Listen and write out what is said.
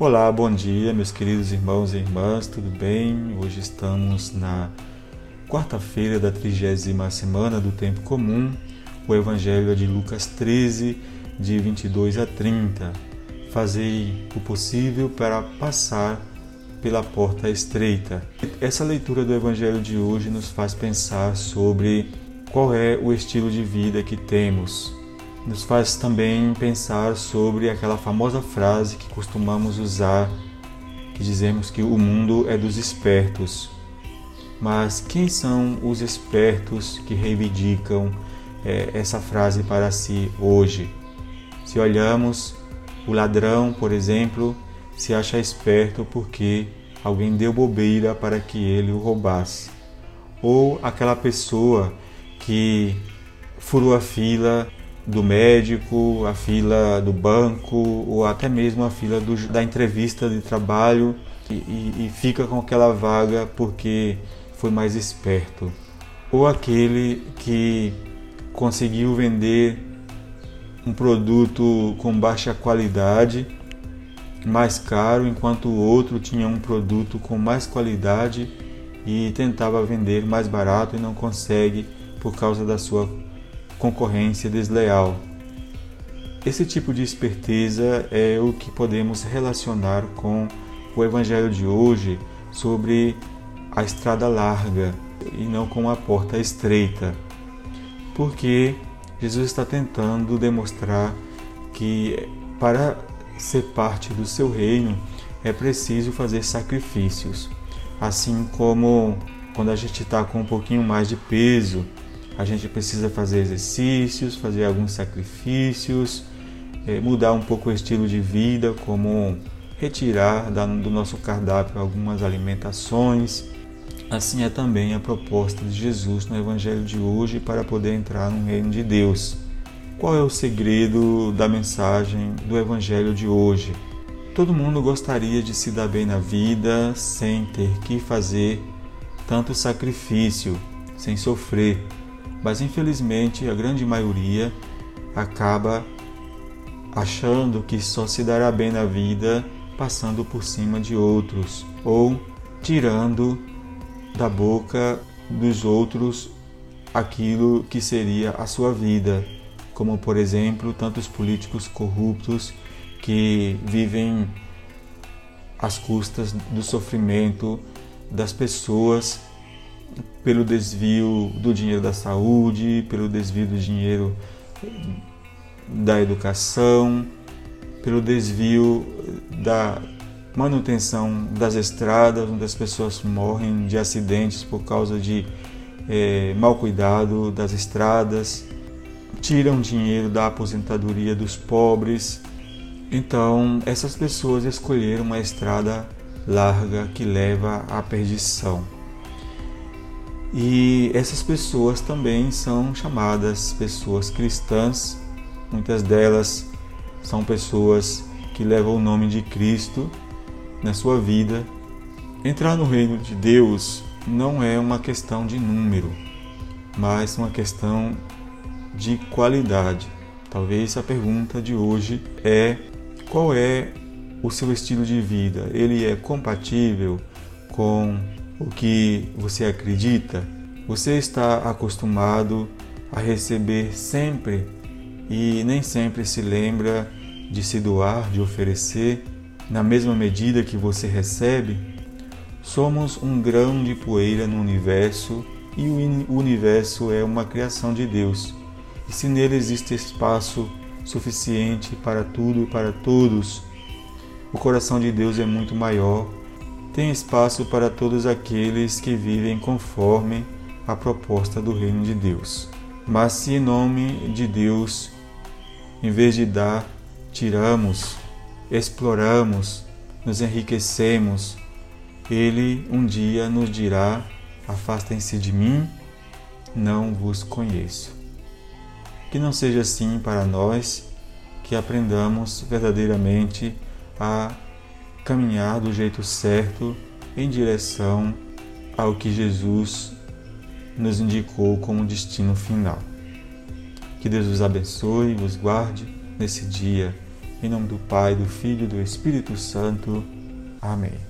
Olá, bom dia, meus queridos irmãos e irmãs, tudo bem? Hoje estamos na quarta-feira da trigésima semana do Tempo Comum. O Evangelho é de Lucas 13, de 22 a 30. Fazei o possível para passar pela porta estreita. Essa leitura do Evangelho de hoje nos faz pensar sobre qual é o estilo de vida que temos nos faz também pensar sobre aquela famosa frase que costumamos usar, que dizemos que o mundo é dos espertos. Mas quem são os espertos que reivindicam é, essa frase para si hoje? Se olhamos, o ladrão, por exemplo, se acha esperto porque alguém deu bobeira para que ele o roubasse. Ou aquela pessoa que furou a fila do médico, a fila do banco ou até mesmo a fila do, da entrevista de trabalho e, e, e fica com aquela vaga porque foi mais esperto. Ou aquele que conseguiu vender um produto com baixa qualidade, mais caro, enquanto o outro tinha um produto com mais qualidade e tentava vender mais barato e não consegue por causa da sua concorrência desleal. Esse tipo de esperteza é o que podemos relacionar com o Evangelho de hoje sobre a estrada larga e não com a porta estreita, porque Jesus está tentando demonstrar que para ser parte do seu reino é preciso fazer sacrifícios, assim como quando a gente está com um pouquinho mais de peso a gente precisa fazer exercícios, fazer alguns sacrifícios, é, mudar um pouco o estilo de vida, como retirar do nosso cardápio algumas alimentações. Assim é também a proposta de Jesus no Evangelho de hoje para poder entrar no reino de Deus. Qual é o segredo da mensagem do Evangelho de hoje? Todo mundo gostaria de se dar bem na vida sem ter que fazer tanto sacrifício, sem sofrer mas infelizmente a grande maioria acaba achando que só se dará bem na vida passando por cima de outros ou tirando da boca dos outros aquilo que seria a sua vida, como por exemplo tantos políticos corruptos que vivem às custas do sofrimento das pessoas pelo desvio do dinheiro da saúde, pelo desvio do dinheiro da educação, pelo desvio da manutenção das estradas, onde as pessoas morrem de acidentes por causa de é, mau cuidado das estradas, tiram dinheiro da aposentadoria dos pobres. Então, essas pessoas escolheram uma estrada larga que leva à perdição. E essas pessoas também são chamadas pessoas cristãs, muitas delas são pessoas que levam o nome de Cristo na sua vida. Entrar no reino de Deus não é uma questão de número, mas uma questão de qualidade. Talvez a pergunta de hoje é: qual é o seu estilo de vida? Ele é compatível com o que você acredita? Você está acostumado a receber sempre e nem sempre se lembra de se doar, de oferecer na mesma medida que você recebe? Somos um grão de poeira no universo e o universo é uma criação de Deus. E se nele existe espaço suficiente para tudo e para todos, o coração de Deus é muito maior tem espaço para todos aqueles que vivem conforme a proposta do reino de Deus. Mas se em nome de Deus, em vez de dar, tiramos, exploramos, nos enriquecemos, ele um dia nos dirá: Afastem-se de mim, não vos conheço. Que não seja assim para nós, que aprendamos verdadeiramente a caminhar do jeito certo em direção ao que Jesus nos indicou como destino final. Que Deus os abençoe e os guarde nesse dia Em nome do Pai, do Filho e do Espírito Santo. Amém.